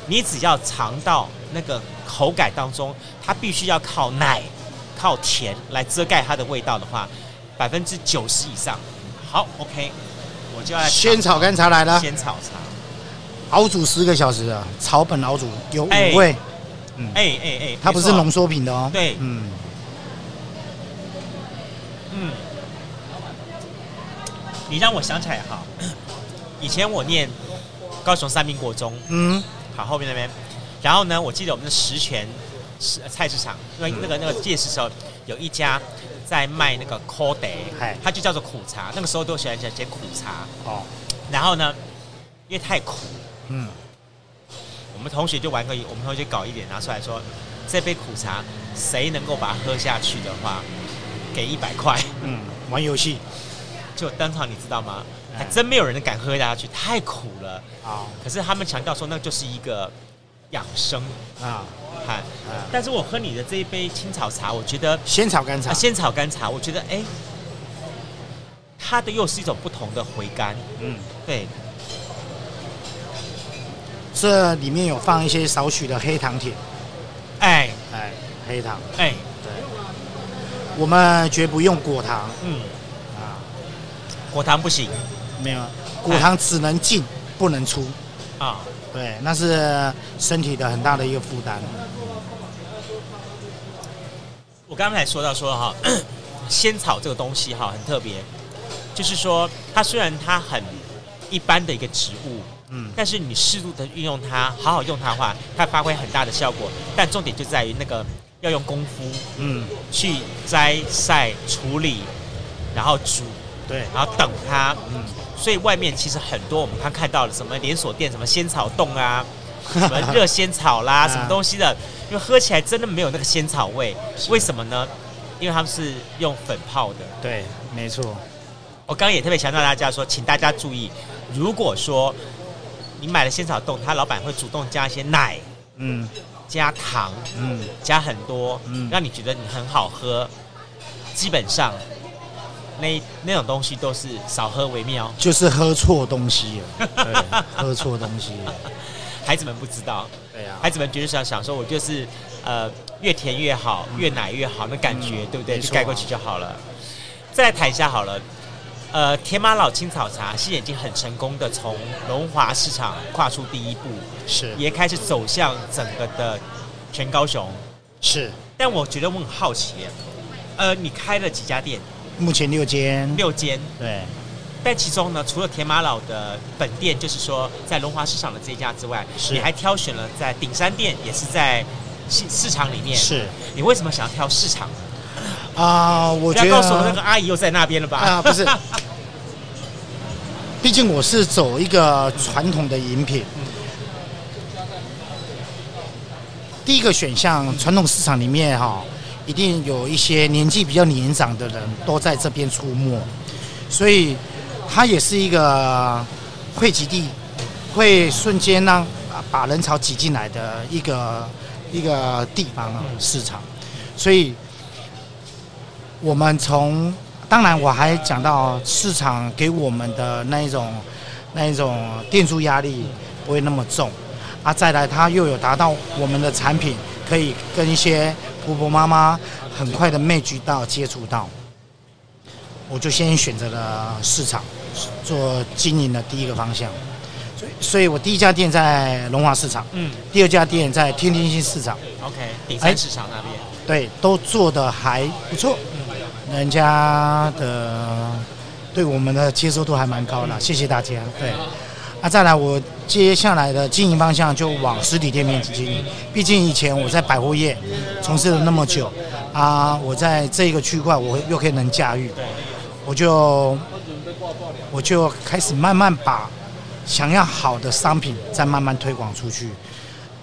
你只要尝到那个口感当中，它必须要靠奶、靠甜来遮盖它的味道的话，百分之九十以上。好，OK，我就要仙草干茶来了。仙草茶熬煮十个小时啊，草本熬煮有五味。嗯，哎哎哎，它不是浓缩品的哦。对，嗯嗯，你让我想起来哈，以前我念高雄三民国中，嗯，好后面那边，然后呢，我记得我们的十全菜市场，因为那个那个夜市时候有一家。在卖那个 Code，它就叫做苦茶。那个时候都喜欢讲讲苦茶哦。然后呢，因为太苦，嗯，我们同学就玩个，我们同学搞一点拿出来说，这杯苦茶谁能够把它喝下去的话，给一百块。嗯，玩游戏，就当场你知道吗？还真没有人敢喝下去，太苦了啊！可是他们强调说，那就是一个养生啊，嗨，但是我喝你的这一杯青草茶，我觉得仙草甘茶，仙草甘茶，我觉得哎，它的又是一种不同的回甘，嗯，对。这里面有放一些少许的黑糖铁，哎。哎，黑糖，哎，对，我们绝不用果糖，嗯，啊，果糖不行。没有，果糖只能进不能出，啊，对，那是身体的很大的一个负担。我刚才说到说哈，仙草这个东西哈很特别，就是说它虽然它很一般的一个植物，嗯，但是你适度的运用它，好好用它的话，它发挥很大的效果。但重点就在于那个要用功夫，嗯，去摘、晒、处理，然后煮，对，然后等它，嗯。所以外面其实很多我们刚看到的什么连锁店，什么仙草冻啊，什么热仙草啦，什么东西的，因为喝起来真的没有那个仙草味。为什么呢？因为他们是用粉泡的。对，没错。我刚刚也特别强调大家说，请大家注意，如果说你买了仙草冻，他老板会主动加一些奶，嗯，加糖，嗯，加很多，嗯，让你觉得你很好喝，基本上。那那种东西都是少喝为妙，就是喝错东西了，对，喝错东西了。孩子们不知道，对呀、啊，孩子们就是想想说，我就是呃越甜越好，越奶越好，那感觉、嗯、对不对？就盖过去就好了。再来谈一下好了，呃，甜玛瑙青草茶现在已经很成功的从龙华市场跨出第一步，是也开始走向整个的全高雄，是。但我觉得我很好奇，呃，你开了几家店？目前六间，六间，对。但其中呢，除了田马老的本店，就是说在龙华市场的这一家之外，是你还挑选了在顶山店，也是在市市场里面。是。你为什么想要挑市场？啊、呃，我觉得。告诉我那个阿姨又在那边了吧？啊、呃，不是。毕竟我是走一个传统的饮品。嗯、第一个选项，传统市场里面哈。一定有一些年纪比较年长的人都在这边出没，所以它也是一个汇集地，会瞬间让把人潮挤进来的一个一个地方啊，市场。所以，我们从当然我还讲到市场给我们的那一种那一种店租压力不会那么重啊，再来它又有达到我们的产品可以跟一些。婆婆妈妈很快的没渠道接触到，我就先选择了市场做经营的第一个方向，所以，所以我第一家店在龙华市场，嗯，第二家店在天天新市场，OK，第三市场那边，对，都做的还不错，人家的对我们的接受度还蛮高的，谢谢大家，对。啊再来，我接下来的经营方向就往实体店面去经营。毕竟以前我在百货业从事了那么久，啊，我在这个区块我又可以能驾驭，我就我就开始慢慢把想要好的商品再慢慢推广出去。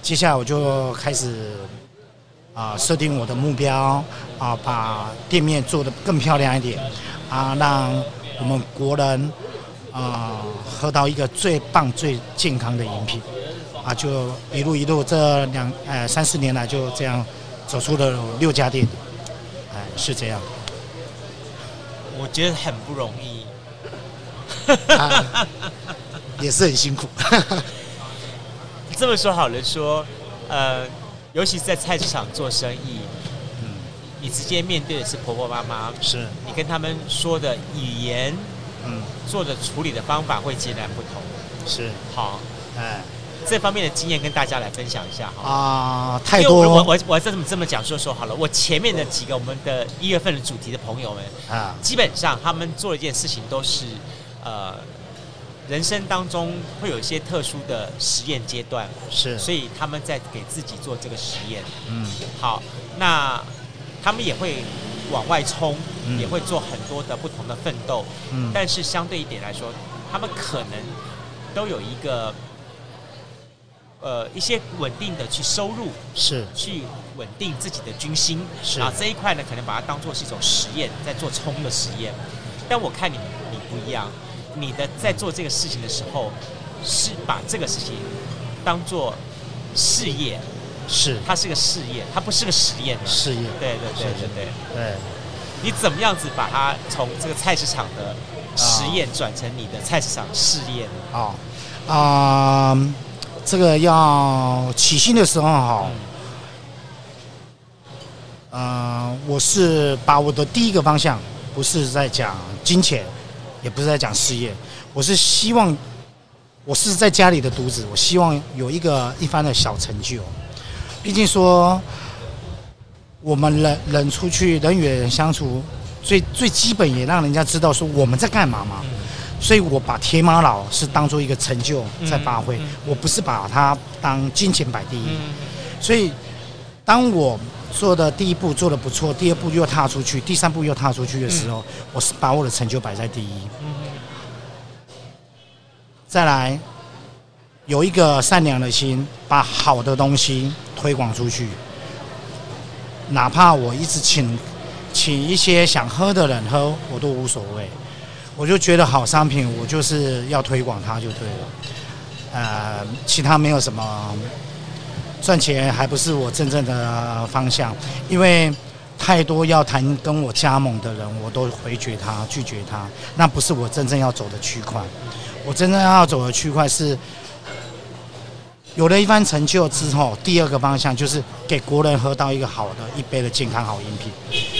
接下来我就开始啊设定我的目标啊，把店面做得更漂亮一点啊，让我们国人。啊、呃，喝到一个最棒、最健康的饮品，啊，就一路一路这两呃三四年来就这样走出了六家店，哎，是这样。我觉得很不容易，啊、也是很辛苦。这么说好了说，呃，尤其是在菜市场做生意，嗯，你直接面对的是婆婆妈妈，是。你跟他们说的语言。嗯，做的处理的方法会截然不同，是。好，哎，这方面的经验跟大家来分享一下哈。啊，太多，我我我这么这么讲说说好了，我前面的几个我们的一月份的主题的朋友们啊，基本上他们做一件事情都是，呃，人生当中会有一些特殊的实验阶段，是，所以他们在给自己做这个实验，嗯，好，那他们也会往外冲。嗯、也会做很多的不同的奋斗，嗯，但是相对一点来说，他们可能都有一个。呃，一些稳定的去收入，是。去稳定自己的军心，是。啊，这一块呢，可能把它当做是一种实验，在做冲的实验。但我看你，你不一样，你的在做这个事情的时候，是把这个事情当做事业，是，它是个事业，它不是个实验。事业，对对对对对对。你怎么样子把它从这个菜市场的实验转成你的菜市场事业呢？哦，啊、呃。这个要起薪的时候哈，嗯、呃，我是把我的第一个方向不是在讲金钱，也不是在讲事业，我是希望我是在家里的独子，我希望有一个一番的小成就。毕竟说我们人人出去人与人相处，最最基本也让人家知道说我们在干嘛嘛。所以我把铁马老是当做一个成就在发挥，我不是把它当金钱摆第一。所以，当我做的第一步做的不错，第二步又踏出去，第三步又踏出去的时候，我是把我的成就摆在第一。再来，有一个善良的心，把好的东西推广出去，哪怕我一直请请一些想喝的人喝，我都无所谓。我就觉得好商品，我就是要推广它就对了。呃，其他没有什么赚钱，还不是我真正的方向。因为太多要谈跟我加盟的人，我都回绝他，拒绝他。那不是我真正要走的区块。我真正要走的区块是。有了一番成就之后，第二个方向就是给国人喝到一个好的一杯的健康好饮品，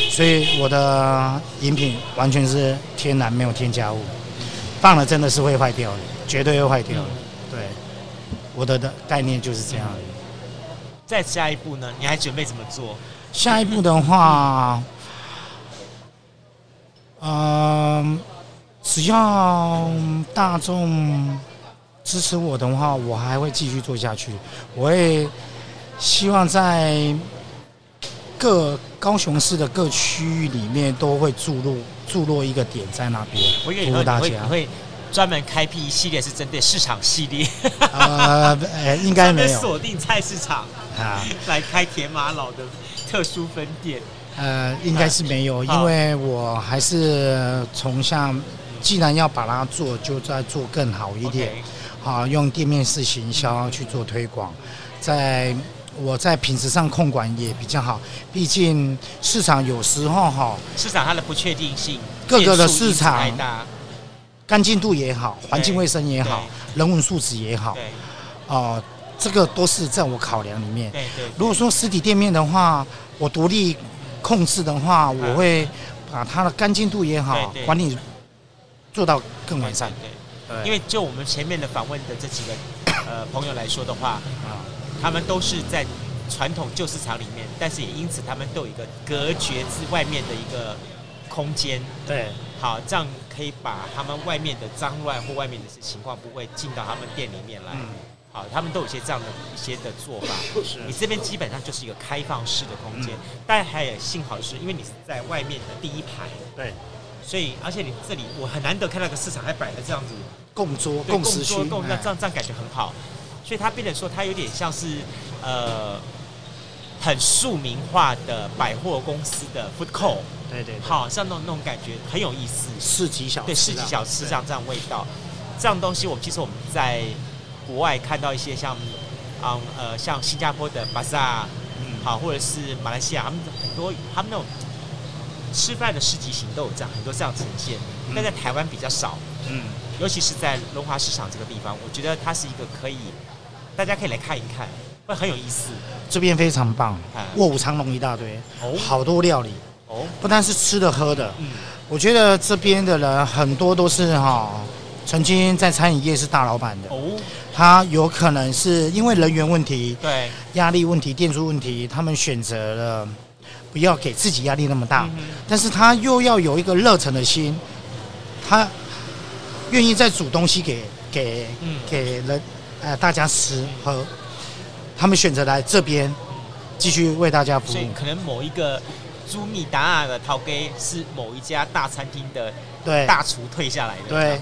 所以我的饮品完全是天然，没有添加物，放了真的是会坏掉的，绝对会坏掉的。对，我的的概念就是这样。再下一步呢？你还准备怎么做？下一步的话，嗯、呃，只要大众。支持我的话，我还会继续做下去。我也希望在各高雄市的各区域里面都会注入注入一个点在那边，服务大家。会专门开辟一系列是针对市场系列。呃，应该没有 锁定菜市场啊，来开铁马老的特殊分店。呃，应该是没有，因为我还是从像，既然要把它做，就再做更好一点。啊，用店面式行销去做推广，在我在品质上控管也比较好。毕竟市场有时候哈，市场它的不确定性，各个的市场干净度也好，环境卫生也好，人文素质也好，哦、呃，这个都是在我考量里面。对对。如果说实体店面的话，我独立控制的话，我会把它的干净度也好，管理做到更完善。对。因为就我们前面的访问的这几个呃朋友来说的话啊，他们都是在传统旧市场里面，但是也因此他们都有一个隔绝之外面的一个空间。对，好，这样可以把他们外面的脏乱或外面的情况不会进到他们店里面来。嗯，好，他们都有些这样的一些的做法。是，你这边基本上就是一个开放式的空间，但还有幸好是因为你是在外面的第一排。对。所以，而且你这里我很难得看到个市场还摆了这样子供桌、共食区，共那这样这样感觉很好。所以它变得说，它有点像是呃很庶民化的百货公司的 food court，对对，好像那种那种感觉很有意思。市集小吃，对，市集小吃这样这样味道，这样东西我们其实我们在国外看到一些像嗯呃像新加坡的巴萨，嗯，好，或者是马来西亚，他们很多他们那种。吃饭的市集型都有这样很多这样呈现，但在台湾比较少。嗯，尤其是在龙华市场这个地方，我觉得它是一个可以，大家可以来看一看，会很有意思。这边非常棒，卧虎藏龙一大堆，哦，好多料理哦，不单是吃的喝的。嗯，我觉得这边的人很多都是哈，曾经在餐饮业是大老板的。哦，他有可能是因为人员问题，对，压力问题、店租问题，他们选择了。不要给自己压力那么大，嗯、但是他又要有一个热忱的心，他愿意再煮东西给给、嗯、给人呃大家吃喝，他们选择来这边继续为大家服务。所以可能某一个朱米达尔的陶给是某一家大餐厅的对。大厨退下来的，对，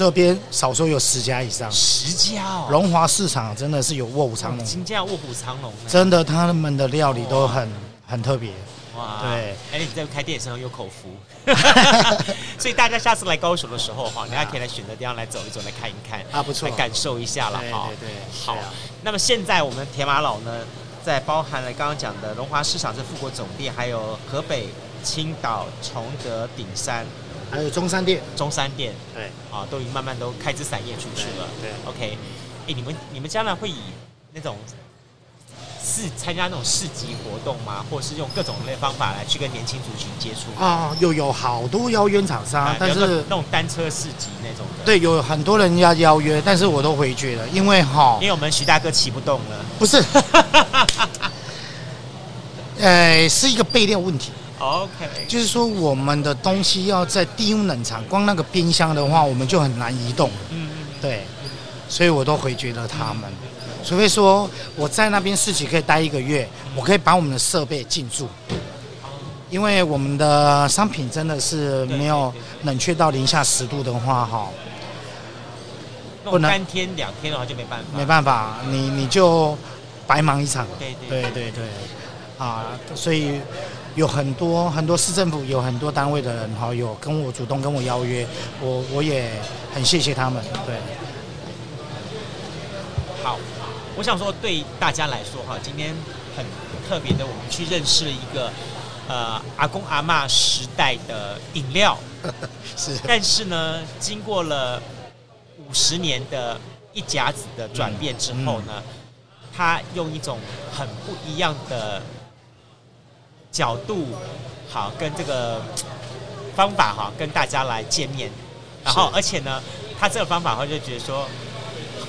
这边少说有十家以上，十家哦。龙华市场真的是有卧虎藏龙，金价卧虎藏龙，真的他们的料理都很很特别。哇，对，哎，你在开店的时候有口福，所以大家下次来高雄的时候哈，你还可以来选择地方来走一走，来看一看啊，不错，来感受一下了哈。对对，好。那么现在我们铁马老呢，在包含了刚刚讲的龙华市场这富国总店，还有河北、青岛、崇德、顶山，还有中山店，中山店，对，啊，都已经慢慢都开枝散叶出去了。对，OK，哎，你们你们将来会以那种。是参加那种市集活动吗？或者是用各种类方法来去跟年轻族群接触啊？有有好多邀约厂商，但是那种单车市集那种的，对，有很多人要邀约，但是我都回绝了，因为哈，因为我们徐大哥骑不动了，不是，呃，是一个备料问题。OK，就是说我们的东西要在低温冷藏，光那个冰箱的话，我们就很难移动。嗯嗯，对，所以我都回绝了他们。除非说我在那边市集可以待一个月，我可以把我们的设备进驻，因为我们的商品真的是没有冷却到零下十度的话，哈，不能。三天两天的话就没办法，没办法，你你就白忙一场。对对。对对，对，啊，所以有很多很多市政府有很多单位的人哈，有跟我主动跟我邀约，我我也很谢谢他们。对，好。我想说，对大家来说哈，今天很特别的，我们去认识了一个呃阿公阿嬷时代的饮料，是。但是呢，经过了五十年的一甲子的转变之后呢，他用一种很不一样的角度，好跟这个方法哈，跟大家来见面。然后，而且呢，他这个方法，我就觉得说。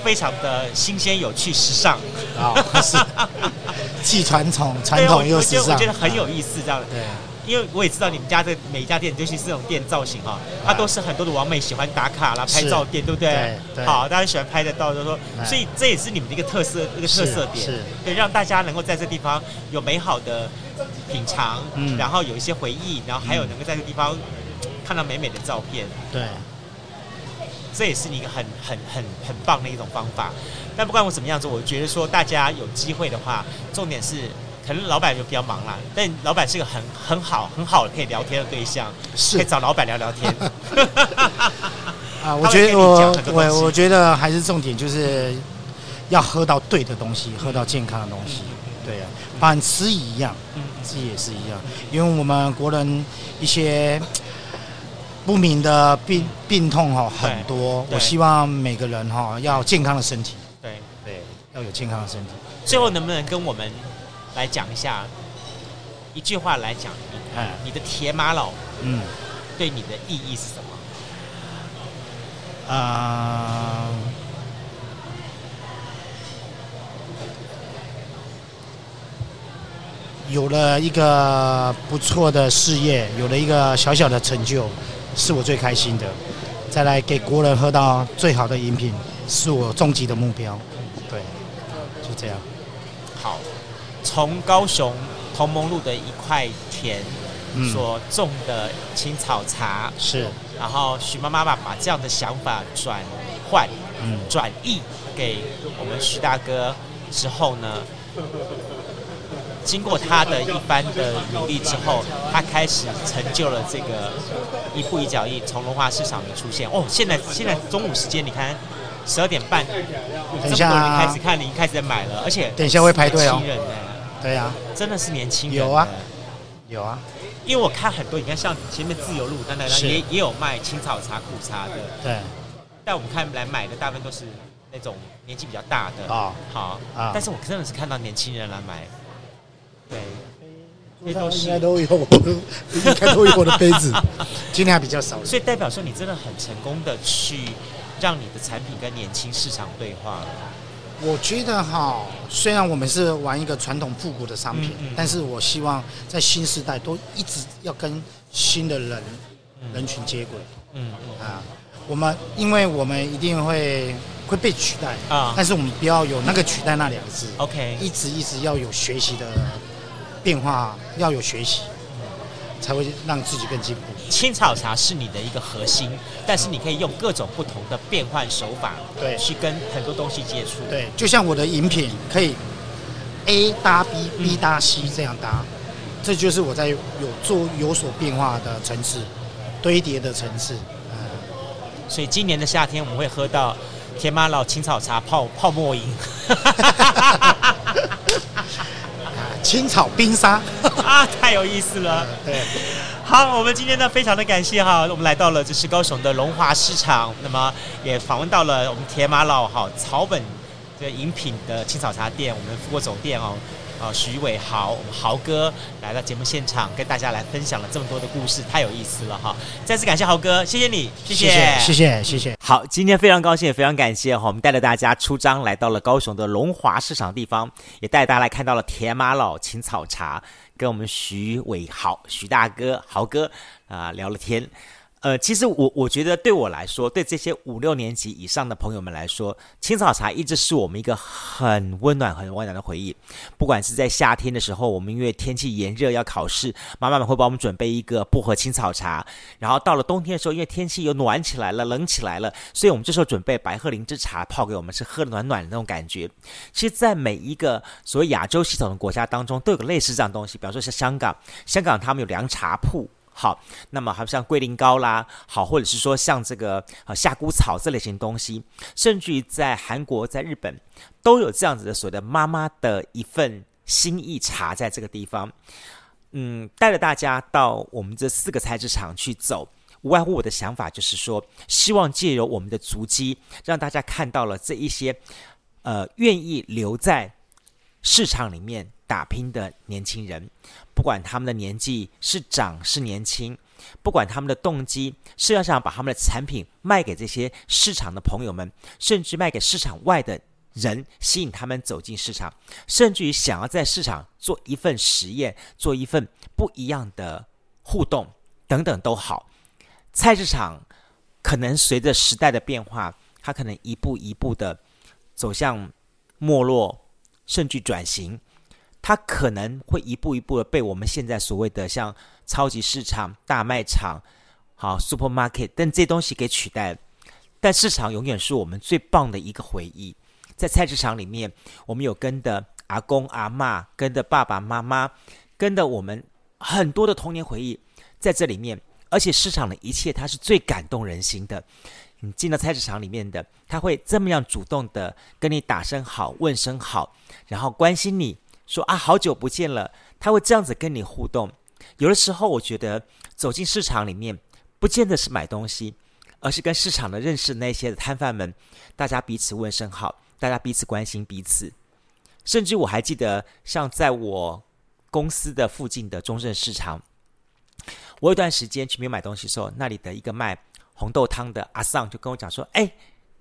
非常的新鲜、有趣、时尚啊！是，既传统、传统又时尚，我觉得很有意思。这样对，因为我也知道你们家这每一家店，尤其是这种店造型哈，它都是很多的网美喜欢打卡啦、拍照店，对不对？对。好，大家喜欢拍得到，就是说，所以这也是你们的一个特色，一个特色点，是，对，让大家能够在这地方有美好的品尝，嗯，然后有一些回忆，然后还有能够在这个地方看到美美的照片，对。这也是你一个很很很很棒的一种方法，但不管我怎么样子，我觉得说大家有机会的话，重点是可能老板就比较忙啦，但老板是个很很好很好的可以聊天的对象，是。可以找老板聊聊天。啊，我觉得我我我觉得还是重点就是要喝到对的东西，喝到健康的东西，对啊，反吃一样，吃也是一样，因为我们国人一些。不明的病病痛哈很多，我希望每个人哈要健康的身体，对对，要有健康的身体。最后能不能跟我们来讲一下一句话来讲，你你的铁马老嗯对你的意义是什么？啊，有了一个不错的事业，有了一个小小的成就。是我最开心的，再来给国人喝到最好的饮品，是我终极的目标。对，就这样。好，从高雄同盟路的一块田所种的青草茶，是、嗯，然后许妈妈把把这样的想法转换、嗯、转译给我们徐大哥之后呢，经过他的一番的努力之后，他开始成就了这个一步一脚印，从龙华市场的出现。哦，现在现在中午时间，你看十二点半，等一下、啊、这么多人开始看，你开始在买了，而且等一下会排队哦。年轻人呢？对呀、啊，真的是年轻人。有啊，有啊，因为我看很多，你看像前面自由路等等，也也有卖青草茶、苦茶的。对。但我们看来买的大部分都是那种年纪比较大的啊、哦，好啊。但是我真的是看到年轻人来买。对，都应该都有，应该都有我的杯子。今天还比较少，所以代表说你真的很成功的去让你的产品跟年轻市场对话了。我觉得哈，虽然我们是玩一个传统复古的商品，嗯嗯，但是我希望在新时代都一直要跟新的人人群接轨。嗯嗯啊，我们因为我们一定会会被取代啊，但是我们不要有那个取代那两个字。OK，一直一直要有学习的。变化，要有学习，才会让自己更进步。青草茶是你的一个核心，但是你可以用各种不同的变换手法，对，去跟很多东西接触。对，就像我的饮品可以 A 搭 B，B 搭 C 这样搭，这就是我在有做有所变化的层次，堆叠的层次。嗯，所以今年的夏天我们会喝到田妈老青草茶泡泡沫饮。青草冰沙 啊，太有意思了。对，好，我们今天呢非常的感谢哈，我们来到了就是高雄的龙华市场，那么也访问到了我们铁马老哈草本这个饮品的青草茶店，我们富国总店哦。啊，徐伟豪，我们豪哥来到节目现场，跟大家来分享了这么多的故事，太有意思了哈！再次感谢豪哥，谢谢你，谢谢，谢谢，谢谢。好，今天非常高兴，也非常感谢哈，我们带着大家出张来到了高雄的龙华市场地方，也带大家来看到了田马老青草茶，跟我们徐伟豪、徐大哥、豪哥啊、呃、聊了天。呃，其实我我觉得对我来说，对这些五六年级以上的朋友们来说，青草茶一直是我们一个很温暖、很温暖的回忆。不管是在夏天的时候，我们因为天气炎热要考试，妈妈们会帮我们准备一个薄荷青草茶。然后到了冬天的时候，因为天气又暖起来了、冷起来了，所以我们这时候准备白鹤灵芝茶泡给我们，是喝的暖暖的那种感觉。其实，在每一个所谓亚洲系统的国家当中，都有个类似这样东西。比方说，像香港，香港他们有凉茶铺。好，那么还有像龟苓膏啦，好，或者是说像这个呃夏菇草这类型东西，甚至于在韩国、在日本都有这样子的所谓的妈妈的一份心意茶，在这个地方，嗯，带着大家到我们这四个菜市场去走，无外乎我的想法就是说，希望借由我们的足迹，让大家看到了这一些呃愿意留在市场里面打拼的年轻人。不管他们的年纪是长是年轻，不管他们的动机是要想把他们的产品卖给这些市场的朋友们，甚至卖给市场外的人，吸引他们走进市场，甚至于想要在市场做一份实验，做一份不一样的互动等等都好。菜市场可能随着时代的变化，它可能一步一步的走向没落，甚至转型。它可能会一步一步的被我们现在所谓的像超级市场、大卖场、好 supermarket 但这东西给取代，但市场永远是我们最棒的一个回忆。在菜市场里面，我们有跟的阿公阿嬷，跟的爸爸妈妈，跟的我们很多的童年回忆在这里面。而且市场的一切，它是最感动人心的。你进到菜市场里面的，他会这么样主动的跟你打声好、问声好，然后关心你。说啊，好久不见了，他会这样子跟你互动。有的时候，我觉得走进市场里面，不见得是买东西，而是跟市场的认识那些的摊贩们，大家彼此问声好，大家彼此关心彼此。甚至我还记得，像在我公司的附近的中正市场，我有段时间去没有买东西的时候，那里的一个卖红豆汤的阿桑就跟我讲说：“哎，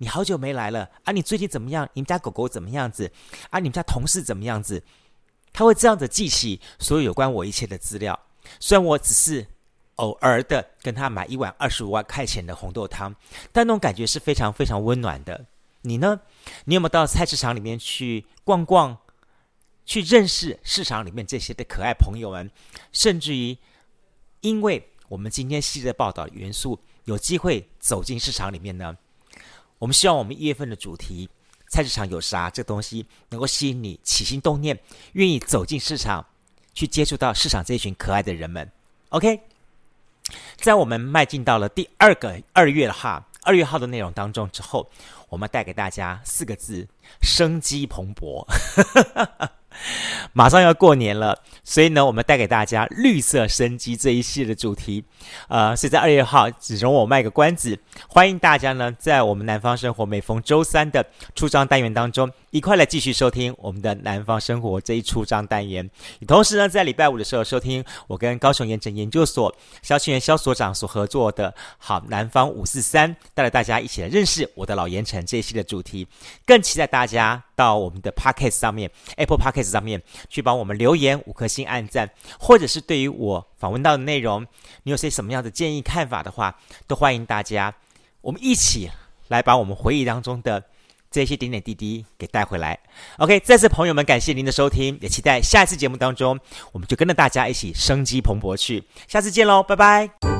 你好久没来了啊，你最近怎么样？你们家狗狗怎么样子？啊，你们家同事怎么样子？”他会这样子记起所有有关我一切的资料，虽然我只是偶尔的跟他买一碗二十五万块钱的红豆汤，但那种感觉是非常非常温暖的。你呢？你有没有到菜市场里面去逛逛，去认识市场里面这些的可爱朋友们？甚至于，因为我们今天系列报道元素，有机会走进市场里面呢？我们希望我们一月份的主题。菜市场有啥？这东西能够吸引你起心动念，愿意走进市场，去接触到市场这群可爱的人们。OK，在我们迈进到了第二个二月哈，二月号的内容当中之后，我们带给大家四个字：生机蓬勃。马上要过年了，所以呢，我们带给大家绿色生机这一系列的主题。呃，所以在二月号，只容我卖个关子，欢迎大家呢，在我们南方生活每逢周三的出张单元当中，一块来继续收听我们的南方生活这一出张单元。同时呢，在礼拜五的时候收听我跟高雄盐城研究所萧庆元萧所长所合作的好南方五四三，带着大家一起来认识我的老盐城这一系列的主题。更期待大家到我们的 Podcast 上面，Apple 上面去帮我们留言五颗星按赞，或者是对于我访问到的内容，你有些什么样的建议看法的话，都欢迎大家，我们一起来把我们回忆当中的这些点点滴滴给带回来。OK，再次朋友们，感谢您的收听，也期待下一次节目当中，我们就跟着大家一起生机蓬勃去。下次见喽，拜拜。